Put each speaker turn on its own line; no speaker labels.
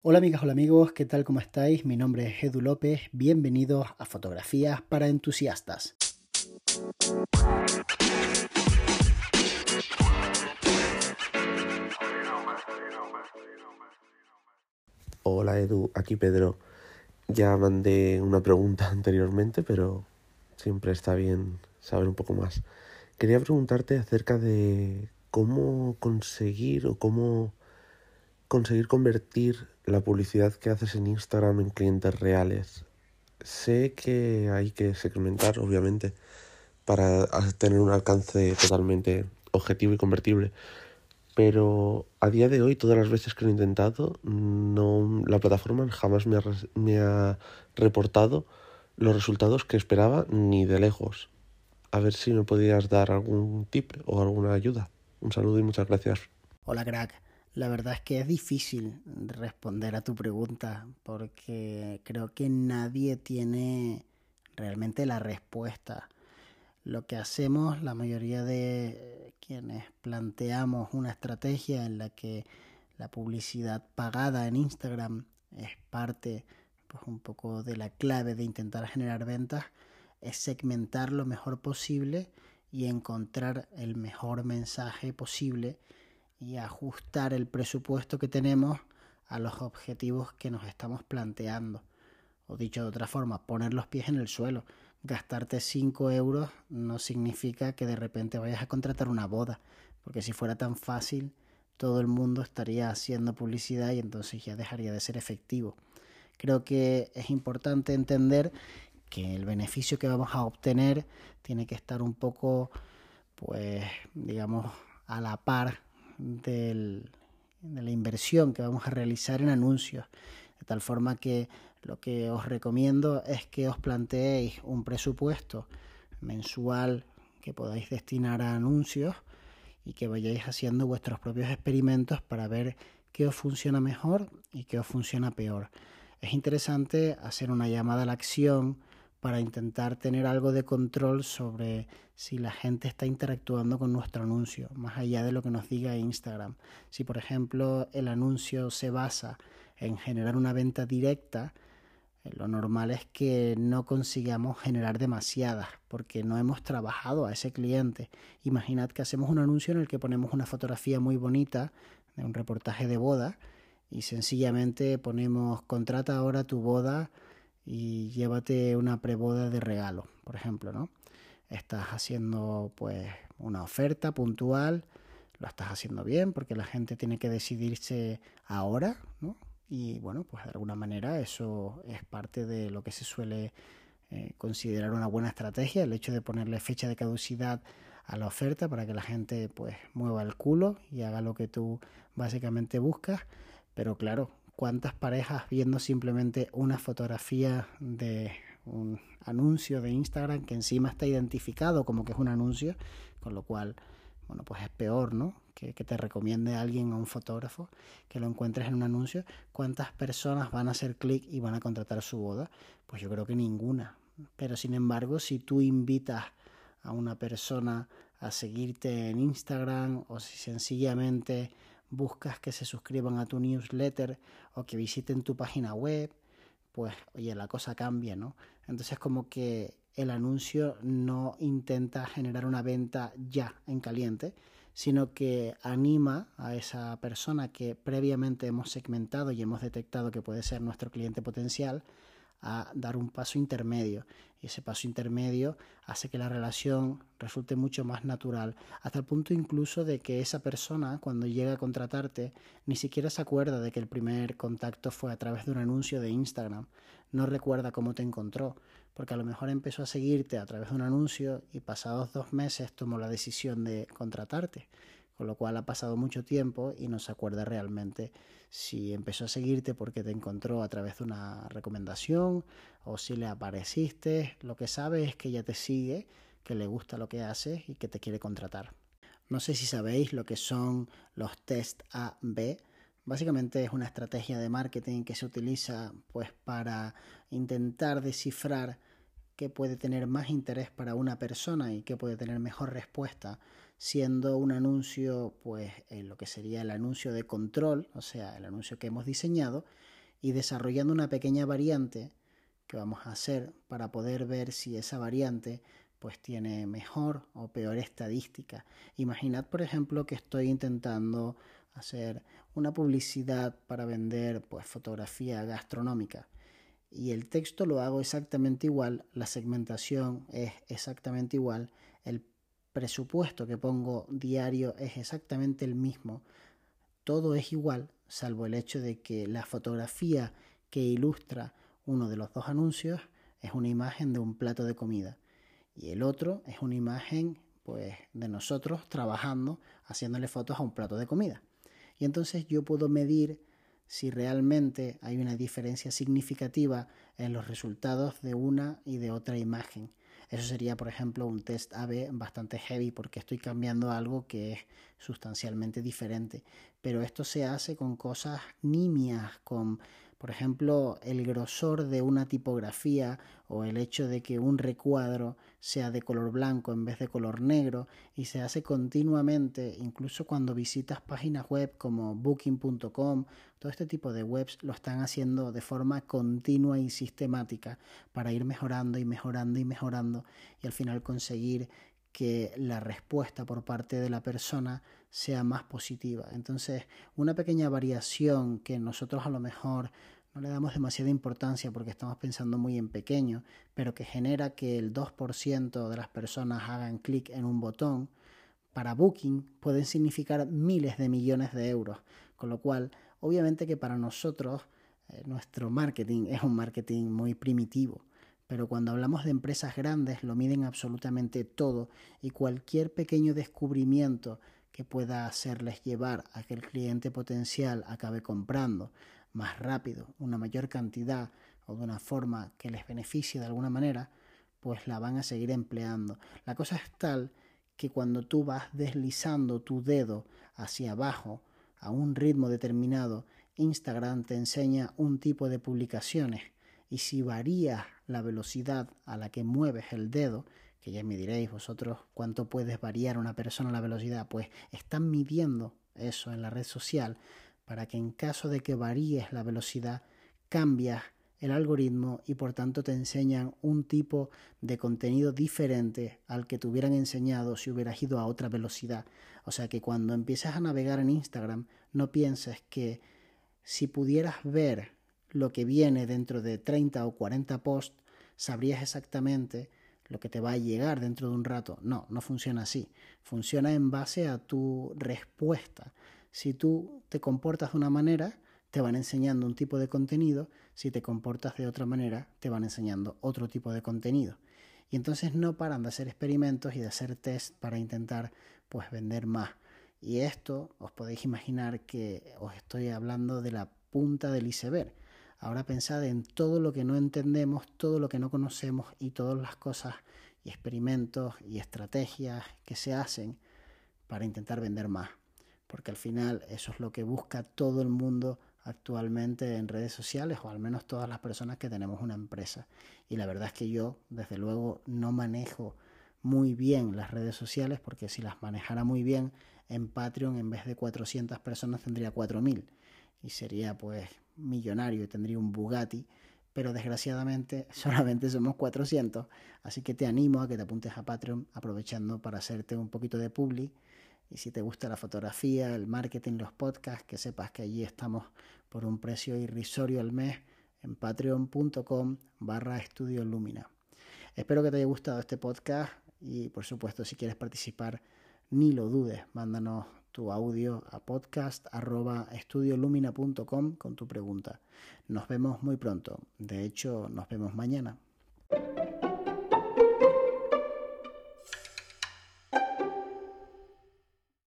Hola amigas, hola amigos, ¿qué tal? ¿Cómo estáis? Mi nombre es Edu López, bienvenidos a Fotografías para Entusiastas.
Hola Edu, aquí Pedro. Ya mandé una pregunta anteriormente, pero siempre está bien saber un poco más. Quería preguntarte acerca de cómo conseguir o cómo conseguir convertir la publicidad que haces en Instagram en clientes reales. Sé que hay que segmentar, obviamente, para tener un alcance totalmente objetivo y convertible. Pero a día de hoy, todas las veces que lo he intentado, no, la plataforma jamás me ha, me ha reportado los resultados que esperaba ni de lejos. A ver si me podías dar algún tip o alguna ayuda. Un saludo y muchas gracias.
Hola, crack. La verdad es que es difícil responder a tu pregunta porque creo que nadie tiene realmente la respuesta. Lo que hacemos, la mayoría de quienes planteamos una estrategia en la que la publicidad pagada en Instagram es parte pues un poco de la clave de intentar generar ventas, es segmentar lo mejor posible y encontrar el mejor mensaje posible y ajustar el presupuesto que tenemos a los objetivos que nos estamos planteando. O dicho de otra forma, poner los pies en el suelo. Gastarte 5 euros no significa que de repente vayas a contratar una boda, porque si fuera tan fácil, todo el mundo estaría haciendo publicidad y entonces ya dejaría de ser efectivo. Creo que es importante entender que el beneficio que vamos a obtener tiene que estar un poco, pues, digamos, a la par de la inversión que vamos a realizar en anuncios. De tal forma que lo que os recomiendo es que os planteéis un presupuesto mensual que podáis destinar a anuncios y que vayáis haciendo vuestros propios experimentos para ver qué os funciona mejor y qué os funciona peor. Es interesante hacer una llamada a la acción para intentar tener algo de control sobre si la gente está interactuando con nuestro anuncio, más allá de lo que nos diga Instagram. Si por ejemplo el anuncio se basa en generar una venta directa, eh, lo normal es que no consigamos generar demasiadas porque no hemos trabajado a ese cliente. Imaginad que hacemos un anuncio en el que ponemos una fotografía muy bonita de un reportaje de boda y sencillamente ponemos contrata ahora tu boda y llévate una preboda de regalo, por ejemplo, ¿no? Estás haciendo pues una oferta puntual, lo estás haciendo bien porque la gente tiene que decidirse ahora, ¿no? Y bueno, pues de alguna manera eso es parte de lo que se suele eh, considerar una buena estrategia, el hecho de ponerle fecha de caducidad a la oferta para que la gente pues mueva el culo y haga lo que tú básicamente buscas. Pero claro, cuántas parejas viendo simplemente una fotografía de un anuncio de Instagram que encima está identificado como que es un anuncio, con lo cual, bueno, pues es peor, ¿no? Que, te recomiende a alguien a un fotógrafo que lo encuentres en un anuncio. ¿Cuántas personas van a hacer clic y van a contratar su boda? Pues yo creo que ninguna. Pero sin embargo, si tú invitas a una persona a seguirte en Instagram o si sencillamente buscas que se suscriban a tu newsletter o que visiten tu página web, pues oye, la cosa cambia, ¿no? Entonces como que el anuncio no intenta generar una venta ya en caliente, sino que anima a esa persona que previamente hemos segmentado y hemos detectado que puede ser nuestro cliente potencial a dar un paso intermedio. Y ese paso intermedio hace que la relación resulte mucho más natural, hasta el punto incluso de que esa persona, cuando llega a contratarte, ni siquiera se acuerda de que el primer contacto fue a través de un anuncio de Instagram. No recuerda cómo te encontró, porque a lo mejor empezó a seguirte a través de un anuncio y pasados dos meses tomó la decisión de contratarte con lo cual ha pasado mucho tiempo y no se acuerda realmente si empezó a seguirte porque te encontró a través de una recomendación o si le apareciste. Lo que sabe es que ya te sigue, que le gusta lo que haces y que te quiere contratar. No sé si sabéis lo que son los test A-B. Básicamente es una estrategia de marketing que se utiliza pues para intentar descifrar qué puede tener más interés para una persona y qué puede tener mejor respuesta siendo un anuncio, pues lo que sería el anuncio de control, o sea, el anuncio que hemos diseñado, y desarrollando una pequeña variante que vamos a hacer para poder ver si esa variante pues tiene mejor o peor estadística. Imaginad, por ejemplo, que estoy intentando hacer una publicidad para vender pues fotografía gastronómica y el texto lo hago exactamente igual, la segmentación es exactamente igual, el presupuesto que pongo diario es exactamente el mismo, todo es igual, salvo el hecho de que la fotografía que ilustra uno de los dos anuncios es una imagen de un plato de comida y el otro es una imagen pues de nosotros trabajando haciéndole fotos a un plato de comida. Y entonces yo puedo medir si realmente hay una diferencia significativa en los resultados de una y de otra imagen. Eso sería, por ejemplo, un test AB bastante heavy porque estoy cambiando algo que es sustancialmente diferente. Pero esto se hace con cosas nimias, con por ejemplo, el grosor de una tipografía o el hecho de que un recuadro sea de color blanco en vez de color negro y se hace continuamente, incluso cuando visitas páginas web como booking.com, todo este tipo de webs lo están haciendo de forma continua y sistemática para ir mejorando y mejorando y mejorando y al final conseguir que la respuesta por parte de la persona sea más positiva. Entonces, una pequeña variación que nosotros a lo mejor no le damos demasiada importancia porque estamos pensando muy en pequeño, pero que genera que el 2% de las personas hagan clic en un botón, para Booking pueden significar miles de millones de euros. Con lo cual, obviamente que para nosotros eh, nuestro marketing es un marketing muy primitivo pero cuando hablamos de empresas grandes lo miden absolutamente todo y cualquier pequeño descubrimiento que pueda hacerles llevar a que el cliente potencial acabe comprando más rápido, una mayor cantidad o de una forma que les beneficie de alguna manera, pues la van a seguir empleando. La cosa es tal que cuando tú vas deslizando tu dedo hacia abajo a un ritmo determinado, Instagram te enseña un tipo de publicaciones y si varía la velocidad a la que mueves el dedo, que ya me diréis vosotros cuánto puedes variar una persona la velocidad, pues están midiendo eso en la red social para que en caso de que varíes la velocidad, cambias el algoritmo y por tanto te enseñan un tipo de contenido diferente al que te hubieran enseñado si hubieras ido a otra velocidad. O sea que cuando empieces a navegar en Instagram, no pienses que si pudieras ver lo que viene dentro de 30 o 40 posts, sabrías exactamente lo que te va a llegar dentro de un rato. No, no funciona así. Funciona en base a tu respuesta. Si tú te comportas de una manera, te van enseñando un tipo de contenido. Si te comportas de otra manera, te van enseñando otro tipo de contenido. Y entonces no paran de hacer experimentos y de hacer test para intentar pues vender más. Y esto os podéis imaginar que os estoy hablando de la punta del iceberg. Ahora pensad en todo lo que no entendemos, todo lo que no conocemos y todas las cosas y experimentos y estrategias que se hacen para intentar vender más. Porque al final eso es lo que busca todo el mundo actualmente en redes sociales o al menos todas las personas que tenemos una empresa. Y la verdad es que yo desde luego no manejo muy bien las redes sociales porque si las manejara muy bien en Patreon en vez de 400 personas tendría 4000 y sería pues millonario y tendría un Bugatti, pero desgraciadamente solamente somos 400, así que te animo a que te apuntes a Patreon aprovechando para hacerte un poquito de publi. Y si te gusta la fotografía, el marketing, los podcasts, que sepas que allí estamos por un precio irrisorio al mes en patreon.com barra estudio lumina. Espero que te haya gustado este podcast y por supuesto si quieres participar ni lo dudes, mándanos tu audio a podcast.estudiolumina.com con tu pregunta. Nos vemos muy pronto. De hecho, nos vemos mañana.